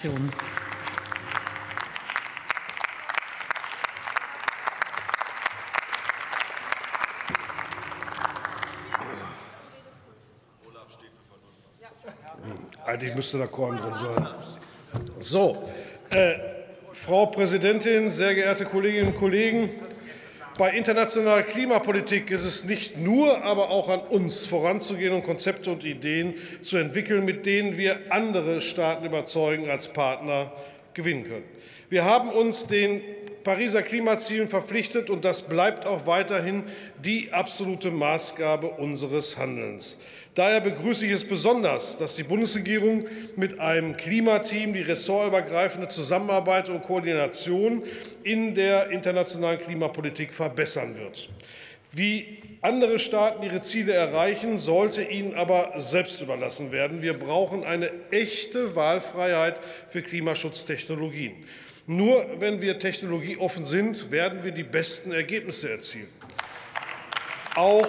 Fraktion. Eigentlich müsste da Korn drin sein. So, äh, Frau Präsidentin, sehr geehrte Kolleginnen und Kollegen! Bei internationaler Klimapolitik ist es nicht nur, aber auch an uns, voranzugehen und Konzepte und Ideen zu entwickeln, mit denen wir andere Staaten überzeugen, als Partner gewinnen können. Wir haben uns den Pariser Klimazielen verpflichtet, und das bleibt auch weiterhin die absolute Maßgabe unseres Handelns. Daher begrüße ich es besonders, dass die Bundesregierung mit einem Klimateam die ressortübergreifende Zusammenarbeit und Koordination in der internationalen Klimapolitik verbessern wird. Wie andere Staaten ihre Ziele erreichen, sollte ihnen aber selbst überlassen werden. Wir brauchen eine echte Wahlfreiheit für Klimaschutztechnologien. Nur wenn wir technologieoffen sind, werden wir die besten Ergebnisse erzielen. Auch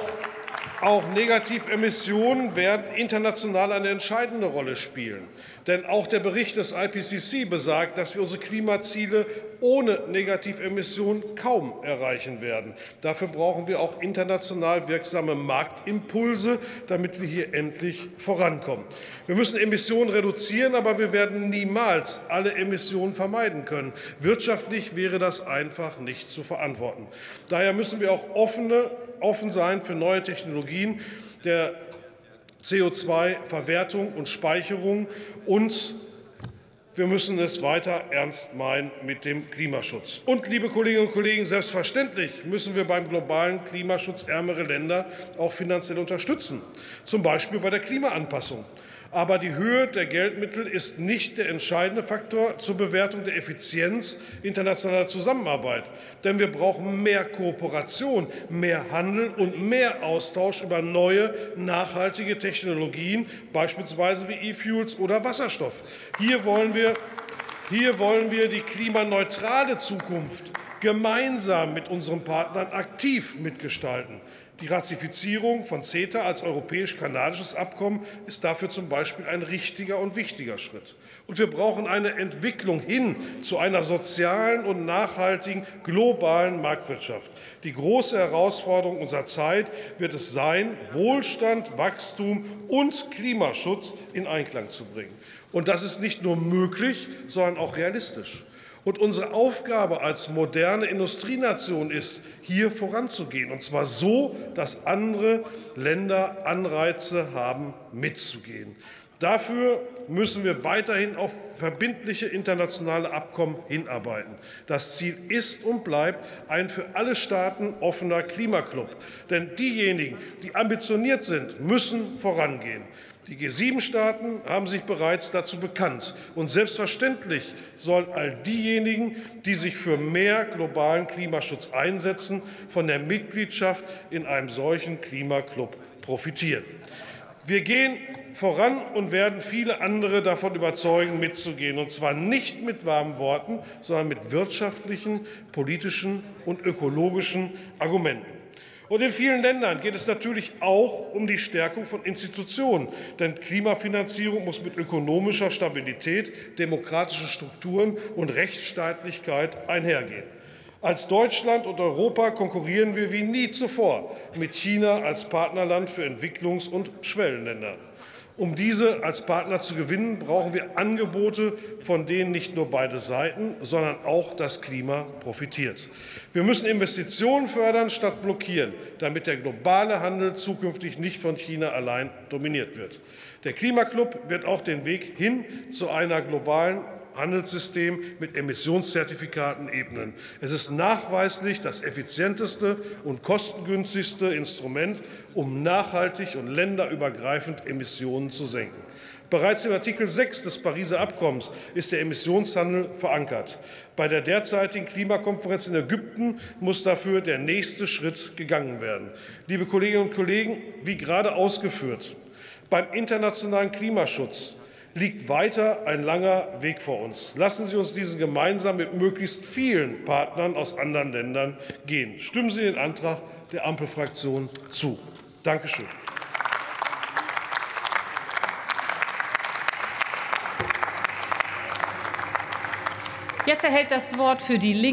auch Negativemissionen werden international eine entscheidende Rolle spielen. Denn auch der Bericht des IPCC besagt, dass wir unsere Klimaziele ohne Negativemissionen kaum erreichen werden. Dafür brauchen wir auch international wirksame Marktimpulse, damit wir hier endlich vorankommen. Wir müssen Emissionen reduzieren, aber wir werden niemals alle Emissionen vermeiden können. Wirtschaftlich wäre das einfach nicht zu verantworten. Daher müssen wir auch offene offen sein für neue Technologien der CO2-Verwertung und Speicherung. Und wir müssen es weiter ernst meinen mit dem Klimaschutz. Und, liebe Kolleginnen und Kollegen, selbstverständlich müssen wir beim globalen Klimaschutz ärmere Länder auch finanziell unterstützen, zum Beispiel bei der Klimaanpassung. Aber die Höhe der Geldmittel ist nicht der entscheidende Faktor zur Bewertung der Effizienz internationaler Zusammenarbeit. Denn wir brauchen mehr Kooperation, mehr Handel und mehr Austausch über neue, nachhaltige Technologien, beispielsweise wie E-Fuels oder Wasserstoff. Hier wollen wir hier wollen wir die klimaneutrale Zukunft gemeinsam mit unseren Partnern aktiv mitgestalten. Die Ratifizierung von CETA als europäisch-kanadisches Abkommen ist dafür zum Beispiel ein richtiger und wichtiger Schritt. Und wir brauchen eine Entwicklung hin zu einer sozialen und nachhaltigen globalen Marktwirtschaft. Die große Herausforderung unserer Zeit wird es sein, Wohlstand, Wachstum und Klimaschutz in Einklang zu bringen. Und das ist nicht nur möglich, sondern auch realistisch. Und unsere Aufgabe als moderne Industrienation ist, hier voranzugehen, und zwar so, dass andere Länder Anreize haben, mitzugehen. Dafür müssen wir weiterhin auf verbindliche internationale Abkommen hinarbeiten. Das Ziel ist und bleibt ein für alle Staaten offener Klimaclub. Denn diejenigen, die ambitioniert sind, müssen vorangehen. Die G7-Staaten haben sich bereits dazu bekannt. Und selbstverständlich sollen all diejenigen, die sich für mehr globalen Klimaschutz einsetzen, von der Mitgliedschaft in einem solchen Klimaclub profitieren. Wir gehen voran und werden viele andere davon überzeugen, mitzugehen, und zwar nicht mit warmen Worten, sondern mit wirtschaftlichen, politischen und ökologischen Argumenten. Und in vielen Ländern geht es natürlich auch um die Stärkung von Institutionen. Denn Klimafinanzierung muss mit ökonomischer Stabilität, demokratischen Strukturen und Rechtsstaatlichkeit einhergehen. Als Deutschland und Europa konkurrieren wir wie nie zuvor mit China als Partnerland für Entwicklungs- und Schwellenländer. Um diese als Partner zu gewinnen, brauchen wir Angebote, von denen nicht nur beide Seiten, sondern auch das Klima profitiert. Wir müssen Investitionen fördern statt blockieren, damit der globale Handel zukünftig nicht von China allein dominiert wird. Der Klimaclub wird auch den Weg hin zu einer globalen Handelssystem mit Emissionszertifikaten ebnen. Es ist nachweislich das effizienteste und kostengünstigste Instrument, um nachhaltig und länderübergreifend Emissionen zu senken. Bereits in Artikel 6 des Pariser Abkommens ist der Emissionshandel verankert. Bei der derzeitigen Klimakonferenz in Ägypten muss dafür der nächste Schritt gegangen werden. Liebe Kolleginnen und Kollegen, wie gerade ausgeführt, beim internationalen Klimaschutz liegt weiter ein langer Weg vor uns. Lassen Sie uns diesen gemeinsam mit möglichst vielen Partnern aus anderen Ländern gehen. Stimmen Sie den Antrag der Ampelfraktion zu. Dankeschön. Jetzt erhält das Wort für die Linke